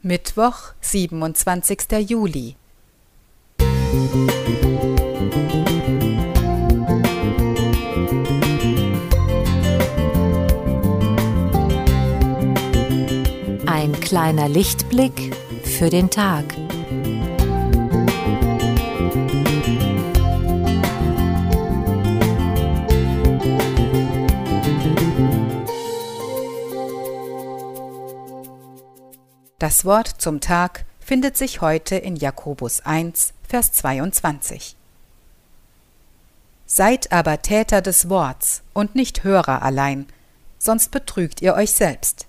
Mittwoch, 27. Juli. Ein kleiner Lichtblick für den Tag. Das Wort zum Tag findet sich heute in Jakobus 1, Vers 22. Seid aber Täter des Worts und nicht Hörer allein, sonst betrügt ihr euch selbst.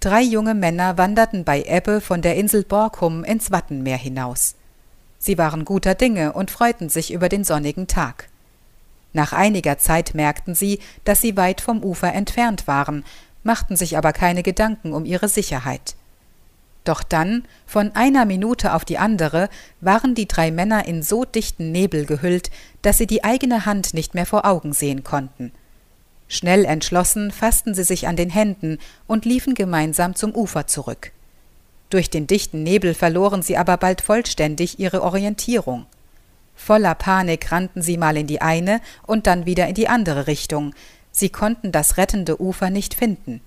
Drei junge Männer wanderten bei Ebbe von der Insel Borkum ins Wattenmeer hinaus. Sie waren guter Dinge und freuten sich über den sonnigen Tag. Nach einiger Zeit merkten sie, dass sie weit vom Ufer entfernt waren, machten sich aber keine Gedanken um ihre Sicherheit. Doch dann, von einer Minute auf die andere, waren die drei Männer in so dichten Nebel gehüllt, dass sie die eigene Hand nicht mehr vor Augen sehen konnten. Schnell entschlossen fassten sie sich an den Händen und liefen gemeinsam zum Ufer zurück. Durch den dichten Nebel verloren sie aber bald vollständig ihre Orientierung. Voller Panik rannten sie mal in die eine und dann wieder in die andere Richtung, Sie konnten das rettende Ufer nicht finden.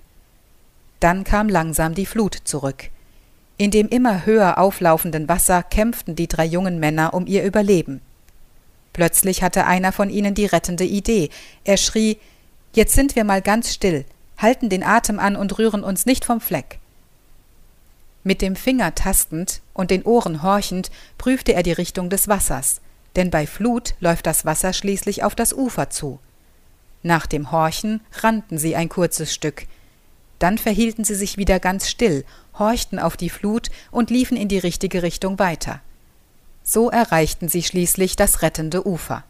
Dann kam langsam die Flut zurück. In dem immer höher auflaufenden Wasser kämpften die drei jungen Männer um ihr Überleben. Plötzlich hatte einer von ihnen die rettende Idee. Er schrie Jetzt sind wir mal ganz still, halten den Atem an und rühren uns nicht vom Fleck. Mit dem Finger tastend und den Ohren horchend prüfte er die Richtung des Wassers, denn bei Flut läuft das Wasser schließlich auf das Ufer zu. Nach dem Horchen rannten sie ein kurzes Stück. Dann verhielten sie sich wieder ganz still, horchten auf die Flut und liefen in die richtige Richtung weiter. So erreichten sie schließlich das rettende Ufer.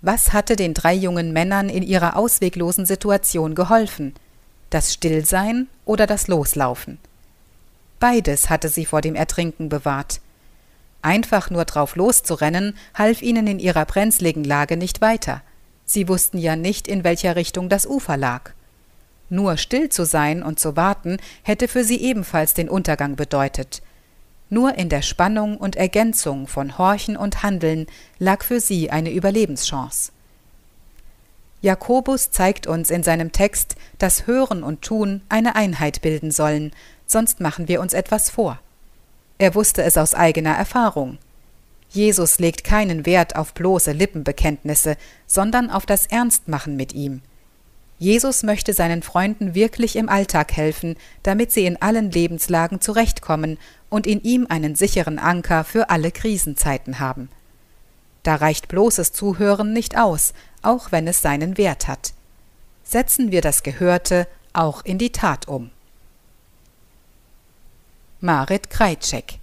Was hatte den drei jungen Männern in ihrer ausweglosen Situation geholfen? Das Stillsein oder das Loslaufen? Beides hatte sie vor dem Ertrinken bewahrt. Einfach nur drauf loszurennen, half ihnen in ihrer brenzligen Lage nicht weiter. Sie wussten ja nicht, in welcher Richtung das Ufer lag. Nur still zu sein und zu warten, hätte für sie ebenfalls den Untergang bedeutet. Nur in der Spannung und Ergänzung von Horchen und Handeln lag für sie eine Überlebenschance. Jakobus zeigt uns in seinem Text, dass Hören und Tun eine Einheit bilden sollen, sonst machen wir uns etwas vor. Er wusste es aus eigener Erfahrung. Jesus legt keinen Wert auf bloße Lippenbekenntnisse, sondern auf das Ernstmachen mit ihm. Jesus möchte seinen Freunden wirklich im Alltag helfen, damit sie in allen Lebenslagen zurechtkommen und in ihm einen sicheren Anker für alle Krisenzeiten haben. Da reicht bloßes Zuhören nicht aus, auch wenn es seinen Wert hat. Setzen wir das Gehörte auch in die Tat um. Marit Kreitschek